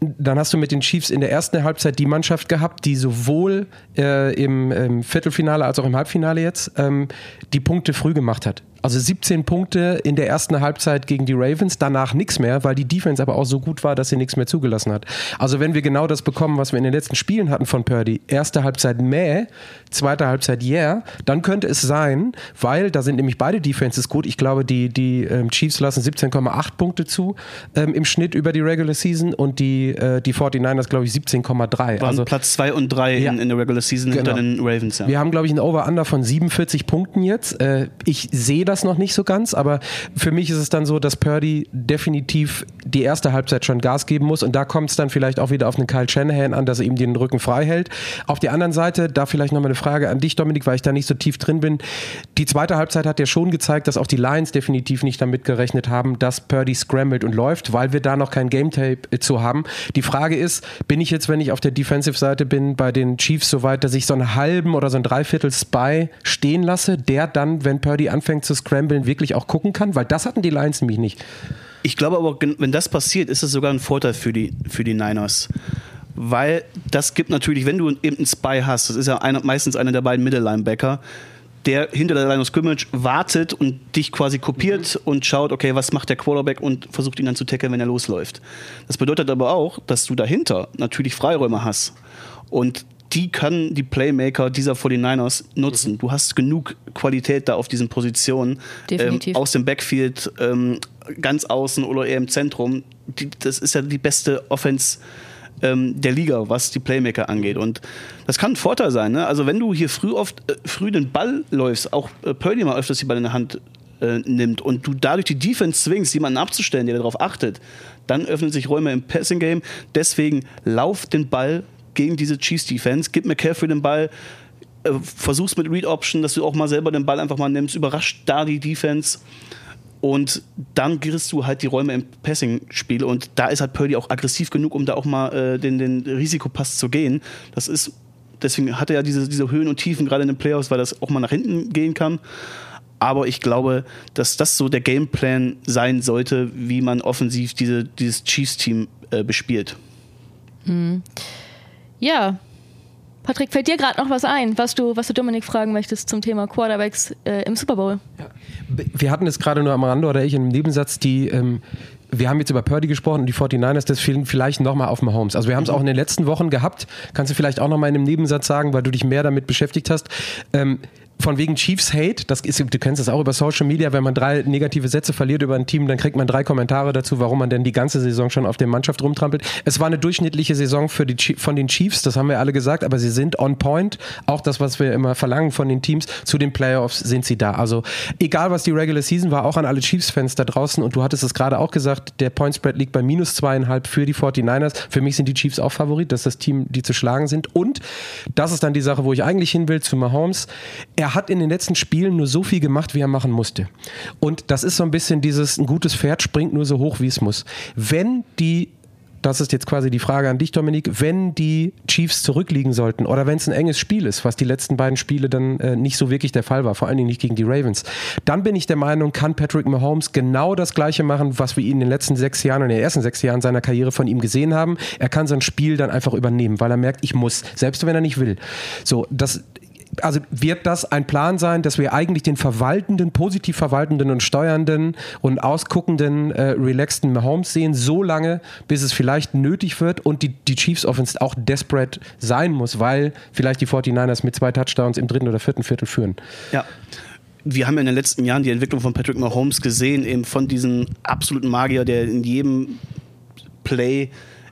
Dann hast du mit den Chiefs in der ersten Halbzeit die Mannschaft gehabt, die sowohl äh, im, im, Viertelfinale als auch im Halbfinale jetzt ähm, die Punkte früh gemacht hat. Also 17 Punkte in der ersten Halbzeit gegen die Ravens, danach nichts mehr, weil die Defense aber auch so gut war, dass sie nichts mehr zugelassen hat. Also wenn wir genau das bekommen, was wir in den letzten Spielen hatten von Purdy, erste Halbzeit Mäh, zweite Halbzeit Yeah, dann könnte es sein, weil da sind nämlich beide Defenses gut. Ich glaube, die, die ähm, Chiefs lassen 17,8 Punkte zu ähm, im Schnitt über die Regular Season und die, äh, die 49ers, glaube ich, 17,3. Also Platz 2 und 3 ja, in, in, der Regular Season genau. hinter den Ravens. Ja. Wir haben, glaube ich, ein Over-Under von 47 Punkten jetzt. Äh, ich sehe das noch nicht so ganz, aber für mich ist es dann so, dass Purdy definitiv die erste Halbzeit schon Gas geben muss und da kommt es dann vielleicht auch wieder auf einen Kyle Shanahan an, dass er ihm den Rücken frei hält. Auf der anderen Seite, da vielleicht nochmal eine Frage an dich, Dominik, weil ich da nicht so tief drin bin. Die zweite Halbzeit hat ja schon gezeigt, dass auch die Lions definitiv nicht damit gerechnet haben, dass Purdy scrambled und läuft, weil wir da noch kein Game Tape äh, zu haben. Die Frage ist, bin ich jetzt, wenn ich auf der Defensive-Seite bin, bei den Chiefs so weit, dass ich so einen halben oder so ein Dreiviertel Spy stehen lasse, der dann, wenn Purdy anfängt zu scramblen, wirklich auch gucken kann? Weil das hatten die Lions nämlich nicht. Ich glaube aber, wenn das passiert, ist es sogar ein Vorteil für die, für die Niners. Weil das gibt natürlich, wenn du eben einen Spy hast, das ist ja einer, meistens einer der beiden Middle-Linebacker, der hinter der Line of Scrimmage wartet und dich quasi kopiert mhm. und schaut, okay, was macht der Quarterback und versucht ihn dann zu tackeln, wenn er losläuft. Das bedeutet aber auch, dass du dahinter natürlich Freiräume hast. Und die können die Playmaker dieser 49ers nutzen. Mhm. Du hast genug Qualität da auf diesen Positionen. Ähm, aus dem Backfield, ähm, ganz außen oder eher im Zentrum. Die, das ist ja die beste Offense ähm, der Liga, was die Playmaker angeht. Und das kann ein Vorteil sein. Ne? Also wenn du hier früh oft äh, früh den Ball läufst, auch äh, Purdy mal öfters die Ball in der Hand äh, nimmt und du dadurch die Defense zwingst, jemanden abzustellen, der darauf achtet, dann öffnen sich Räume im Passing Game. Deswegen lauf den Ball gegen diese Chiefs Defense, gib McCaffrey den Ball, äh, versuch's mit Read Option, dass du auch mal selber den Ball einfach mal nimmst, überrascht da die Defense. Und dann kriegst du halt die Räume im Passing-Spiel. Und da ist halt Purdy auch aggressiv genug, um da auch mal äh, den, den Risikopass zu gehen. Das ist, deswegen hat er ja diese, diese Höhen und Tiefen gerade in den Playoffs, weil das auch mal nach hinten gehen kann. Aber ich glaube, dass das so der Gameplan sein sollte, wie man offensiv diese, dieses Chiefs-Team äh, bespielt. Mhm. Ja. Patrick, fällt dir gerade noch was ein, was du, was du Dominik fragen möchtest zum Thema Quarterbacks äh, im Super Bowl? Ja. Wir hatten es gerade nur am Rande oder ich einem Nebensatz, die ähm, wir haben jetzt über Purdy gesprochen und die 49ers, das fehlen vielleicht nochmal auf Mahomes. Also wir haben es auch in den letzten Wochen gehabt. Kannst du vielleicht auch nochmal in einem Nebensatz sagen, weil du dich mehr damit beschäftigt hast. Ähm, von wegen Chiefs Hate, das ist, du kennst das auch über Social Media, wenn man drei negative Sätze verliert über ein Team, dann kriegt man drei Kommentare dazu, warum man denn die ganze Saison schon auf der Mannschaft rumtrampelt. Es war eine durchschnittliche Saison für die, von den Chiefs, das haben wir alle gesagt, aber sie sind on point. Auch das, was wir immer verlangen von den Teams, zu den Playoffs sind sie da. Also egal, was die Regular Season war, auch an alle Chiefs-Fans da draußen und du hattest es gerade auch gesagt, der Point Spread liegt bei minus zweieinhalb für die 49ers. Für mich sind die Chiefs auch Favorit, das ist das Team, die zu schlagen sind. Und das ist dann die Sache, wo ich eigentlich hin will, zu Mahomes. Er hat in den letzten Spielen nur so viel gemacht, wie er machen musste. Und das ist so ein bisschen dieses, ein gutes Pferd springt nur so hoch, wie es muss. Wenn die das ist jetzt quasi die Frage an dich, Dominik, wenn die Chiefs zurückliegen sollten oder wenn es ein enges Spiel ist, was die letzten beiden Spiele dann äh, nicht so wirklich der Fall war, vor allen Dingen nicht gegen die Ravens, dann bin ich der Meinung, kann Patrick Mahomes genau das Gleiche machen, was wir ihn in den letzten sechs Jahren und in den ersten sechs Jahren seiner Karriere von ihm gesehen haben. Er kann sein Spiel dann einfach übernehmen, weil er merkt, ich muss, selbst wenn er nicht will. So, das also wird das ein Plan sein, dass wir eigentlich den verwaltenden, positiv verwaltenden und steuernden und ausguckenden, äh, relaxten Mahomes sehen, so lange, bis es vielleicht nötig wird und die, die Chiefs Offense auch desperate sein muss, weil vielleicht die 49ers mit zwei Touchdowns im dritten oder vierten Viertel führen. Ja wir haben ja in den letzten Jahren die Entwicklung von Patrick Mahomes gesehen, eben von diesem absoluten Magier, der in jedem Play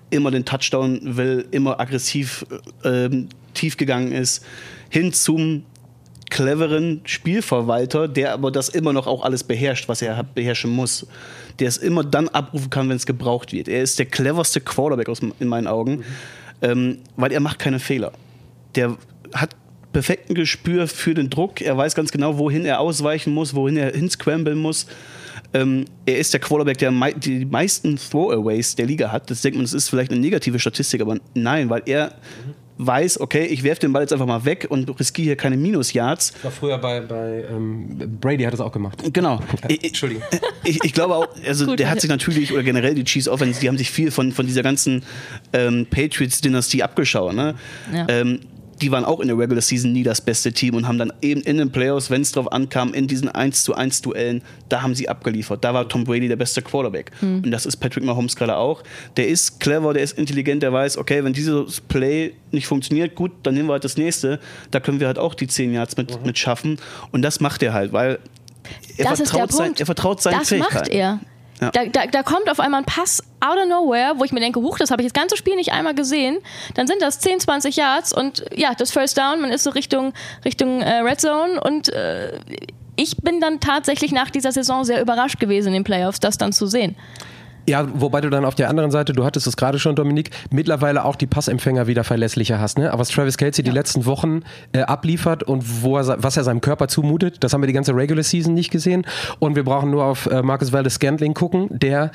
immer den Touchdown will, immer aggressiv äh, tief gegangen ist hin zum cleveren Spielverwalter, der aber das immer noch auch alles beherrscht, was er beherrschen muss. Der es immer dann abrufen kann, wenn es gebraucht wird. Er ist der cleverste Quarterback aus, in meinen Augen, mhm. ähm, weil er macht keine Fehler. Der hat perfekten Gespür für den Druck. Er weiß ganz genau, wohin er ausweichen muss, wohin er hinscramblen muss. Ähm, er ist der Quarterback, der mei die meisten Throwaways der Liga hat. Das denkt man, das ist vielleicht eine negative Statistik, aber nein, weil er mhm weiß, okay, ich werfe den Ball jetzt einfach mal weg und riskiere hier keine Minus-Yards. War früher bei, bei ähm, Brady hat es auch gemacht. Genau. Entschuldigung. Ich, ich, glaube auch, also Gut, der hat sich natürlich, oder generell die Chiefs Offense, die haben sich viel von, von dieser ganzen ähm, Patriots-Dynastie abgeschaut. Ne? Ja. Ähm, die waren auch in der Regular Season nie das beste Team und haben dann eben in den Playoffs, wenn es drauf ankam, in diesen 1 zu 1 Duellen, da haben sie abgeliefert. Da war Tom Brady der beste Quarterback. Mhm. Und das ist Patrick Mahomes gerade auch. Der ist clever, der ist intelligent, der weiß, okay, wenn dieses Play nicht funktioniert, gut, dann nehmen wir halt das nächste. Da können wir halt auch die 10 Yards mit, mhm. mit schaffen. Und das macht er halt, weil er, das vertraut, sein, er vertraut seinen das Fähigkeiten. macht er. Da, da, da, kommt auf einmal ein Pass out of nowhere, wo ich mir denke, huch, das habe ich das ganze Spiel nicht einmal gesehen. Dann sind das 10, 20 Yards und ja, das First Down, man ist so Richtung, Richtung äh, Red Zone und äh, ich bin dann tatsächlich nach dieser Saison sehr überrascht gewesen in den Playoffs, das dann zu sehen. Ja, wobei du dann auf der anderen Seite, du hattest es gerade schon, Dominik, mittlerweile auch die Passempfänger wieder verlässlicher hast. Ne? Aber was Travis Kelsey ja. die letzten Wochen äh, abliefert und wo er, was er seinem Körper zumutet, das haben wir die ganze Regular Season nicht gesehen. Und wir brauchen nur auf äh, Marcus Valdez Scantling gucken, der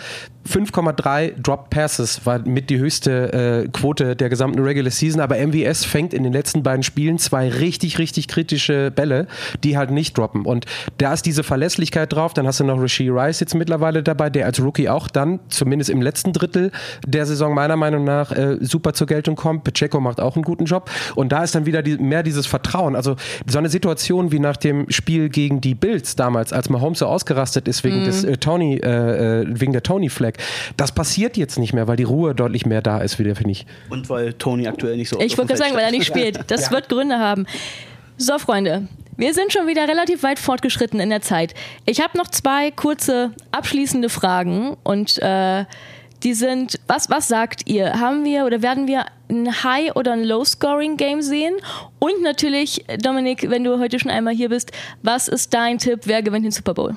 5,3 Drop Passes war mit die höchste äh, Quote der gesamten Regular Season. Aber MVS fängt in den letzten beiden Spielen zwei richtig, richtig kritische Bälle, die halt nicht droppen. Und da ist diese Verlässlichkeit drauf. Dann hast du noch Rasheed Rice jetzt mittlerweile dabei, der als Rookie auch dann zumindest im letzten Drittel der Saison meiner Meinung nach äh, super zur Geltung kommt. Pacheco macht auch einen guten Job. Und da ist dann wieder die, mehr dieses Vertrauen. Also so eine Situation wie nach dem Spiel gegen die Bills damals, als Mahomes so ausgerastet ist wegen mm. des äh, Tony, äh, äh, wegen der Tony Flag. Das passiert jetzt nicht mehr, weil die Ruhe deutlich mehr da ist, wieder finde ich. Und weil Tony aktuell nicht so. Ich wollte gerade sagen, weil er nicht spielt. Das ja. wird Gründe haben. So, Freunde, wir sind schon wieder relativ weit fortgeschritten in der Zeit. Ich habe noch zwei kurze abschließende Fragen und äh, die sind, was, was sagt ihr? Haben wir oder werden wir ein High- oder ein Low-Scoring-Game sehen? Und natürlich, Dominik, wenn du heute schon einmal hier bist, was ist dein Tipp, wer gewinnt den Super Bowl?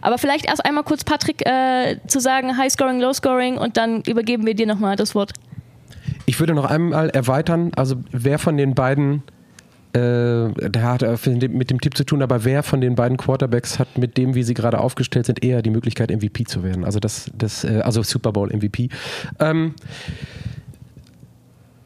Aber vielleicht erst einmal kurz Patrick äh, zu sagen, High-Scoring, Low-Scoring und dann übergeben wir dir nochmal das Wort. Ich würde noch einmal erweitern, also wer von den beiden äh, der hat mit dem Tipp zu tun, aber wer von den beiden Quarterbacks hat mit dem, wie sie gerade aufgestellt sind, eher die Möglichkeit, MVP zu werden? Also das, das, äh, also Super Bowl MVP. Ähm,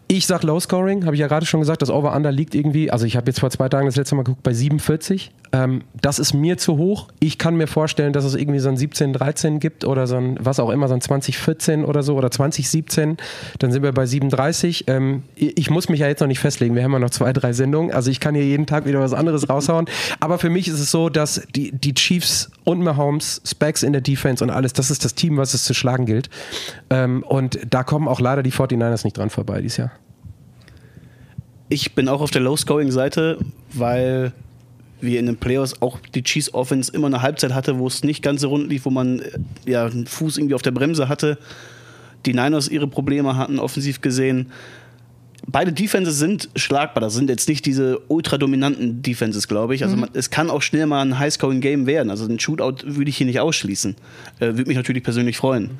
ich sag Low Scoring, habe ich ja gerade schon gesagt, das Over-Under liegt irgendwie, also ich habe jetzt vor zwei Tagen das letzte Mal geguckt, bei 47. Ähm, das ist mir zu hoch. Ich kann mir vorstellen, dass es irgendwie so ein 17, 13 gibt oder so ein, was auch immer, so ein 2014 oder so oder 2017. Dann sind wir bei 37. Ähm, ich muss mich ja jetzt noch nicht festlegen. Wir haben ja noch zwei, drei Sendungen. Also ich kann hier jeden Tag wieder was anderes raushauen. Aber für mich ist es so, dass die, die Chiefs und Mahomes, Specs in der Defense und alles, das ist das Team, was es zu schlagen gilt. Ähm, und da kommen auch leider die 49ers nicht dran vorbei dieses Jahr. Ich bin auch auf der Low-Scoring-Seite, weil wir in den Playoffs auch die Chiefs Offense immer eine Halbzeit hatte, wo es nicht ganz so rund lief, wo man äh, ja einen Fuß irgendwie auf der Bremse hatte. Die Niners ihre Probleme hatten, offensiv gesehen. Beide Defenses sind schlagbar. Das sind jetzt nicht diese ultra dominanten Defenses, glaube ich. Also mhm. man, es kann auch schnell mal ein High-Scoring-Game werden. Also ein Shootout würde ich hier nicht ausschließen. Äh, würde mich natürlich persönlich freuen.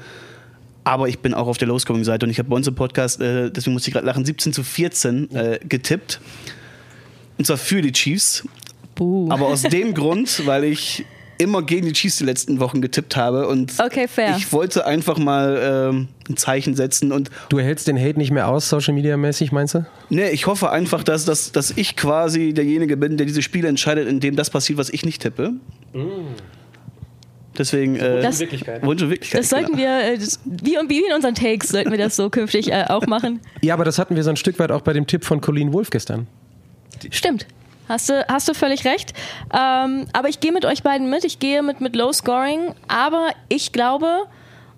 Aber ich bin auch auf der Low-Scoring-Seite und ich habe bei uns im Podcast, äh, deswegen muss ich gerade lachen, 17 zu 14 äh, getippt. Und zwar für die Chiefs. Buh. Aber aus dem Grund, weil ich immer gegen die Chiefs die letzten Wochen getippt habe und okay, ich wollte einfach mal ähm, ein Zeichen setzen und du erhältst den Hate nicht mehr aus Social Media mäßig meinst du? Nee, ich hoffe einfach, dass, dass, dass ich quasi derjenige bin, der diese Spiele entscheidet, in dem das passiert, was ich nicht tippe. Mm. Deswegen äh, das, Wunsch und Wirklichkeit. Das sollten wir, äh, das, wie, wie in unseren Takes, sollten wir das so künftig äh, auch machen. Ja, aber das hatten wir so ein Stück weit auch bei dem Tipp von Colleen Wolf gestern. Stimmt. Hast du, hast du völlig recht. Ähm, aber ich gehe mit euch beiden mit. Ich gehe mit, mit Low Scoring. Aber ich glaube,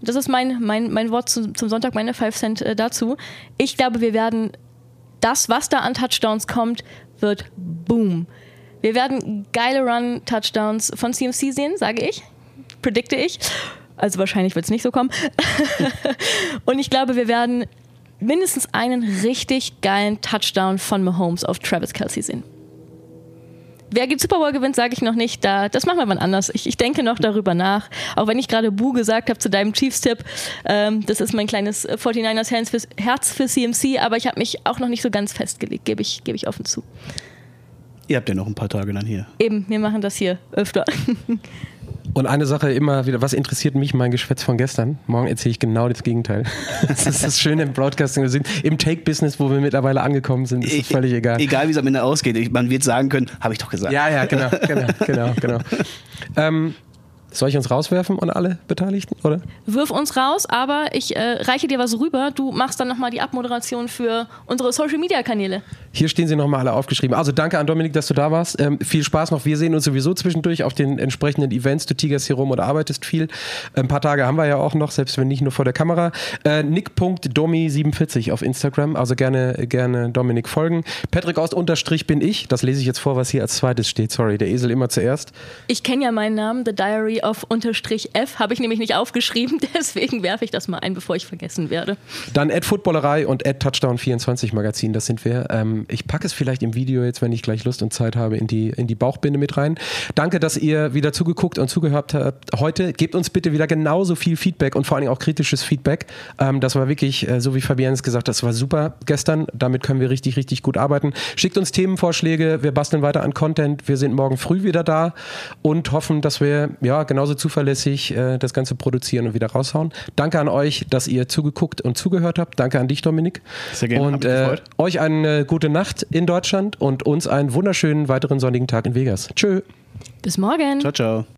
das ist mein, mein, mein Wort zum, zum Sonntag, meine 5 Cent äh, dazu. Ich glaube, wir werden das, was da an Touchdowns kommt, wird boom. Wir werden geile Run-Touchdowns von CMC sehen, sage ich predikte ich. Also wahrscheinlich wird es nicht so kommen. und ich glaube, wir werden mindestens einen richtig geilen Touchdown von Mahomes auf Travis Kelsey sehen. Wer gibt Super Bowl gewinnt, sage ich noch nicht. Da, das machen wir mal anders. Ich, ich denke noch darüber nach. Auch wenn ich gerade Bu gesagt habe zu deinem Chiefs-Tipp. Ähm, das ist mein kleines 49ers Herz für, Herz für CMC, aber ich habe mich auch noch nicht so ganz festgelegt, gebe ich, geb ich offen zu. Ihr habt ja noch ein paar Tage dann hier. Eben, wir machen das hier öfter. Und eine Sache immer wieder, was interessiert mich mein Geschwätz von gestern? Morgen erzähle ich genau das Gegenteil. Das ist das Schöne im Broadcasting. Wir sind im Take-Business, wo wir mittlerweile angekommen sind, ist ich, völlig egal. Egal, wie es am Ende ausgeht. Man wird sagen können, habe ich doch gesagt. Ja, ja, genau, genau, genau, genau. ähm, soll ich uns rauswerfen und alle Beteiligten, oder? Wirf uns raus, aber ich äh, reiche dir was rüber. Du machst dann nochmal die Abmoderation für unsere Social-Media-Kanäle. Hier stehen sie nochmal alle aufgeschrieben. Also danke an Dominik, dass du da warst. Ähm, viel Spaß noch. Wir sehen uns sowieso zwischendurch auf den entsprechenden Events. Du tigerst hier rum oder arbeitest viel. Ein paar Tage haben wir ja auch noch, selbst wenn nicht nur vor der Kamera. Äh, Nick.domi47 auf Instagram. Also gerne, gerne Dominik folgen. Patrick Ost unterstrich bin ich. Das lese ich jetzt vor, was hier als zweites steht. Sorry, der Esel immer zuerst. Ich kenne ja meinen Namen, The Diary auf unterstrich F habe ich nämlich nicht aufgeschrieben, deswegen werfe ich das mal ein, bevor ich vergessen werde. Dann Ad Footballerei und Ad Touchdown24 Magazin, das sind wir. Ähm, ich packe es vielleicht im Video jetzt, wenn ich gleich Lust und Zeit habe, in die, in die Bauchbinde mit rein. Danke, dass ihr wieder zugeguckt und zugehört habt heute. Gebt uns bitte wieder genauso viel Feedback und vor allem auch kritisches Feedback. Ähm, das war wirklich, äh, so wie Fabian es gesagt hat, das war super gestern. Damit können wir richtig, richtig gut arbeiten. Schickt uns Themenvorschläge, wir basteln weiter an Content. Wir sind morgen früh wieder da und hoffen, dass wir ja genauso zuverlässig äh, das Ganze produzieren und wieder raushauen. Danke an euch, dass ihr zugeguckt und zugehört habt. Danke an dich, Dominik. Sehr gerne. Und äh, euch eine gute Nacht in Deutschland und uns einen wunderschönen weiteren sonnigen Tag in Vegas. Tschö. Bis morgen. Ciao, ciao.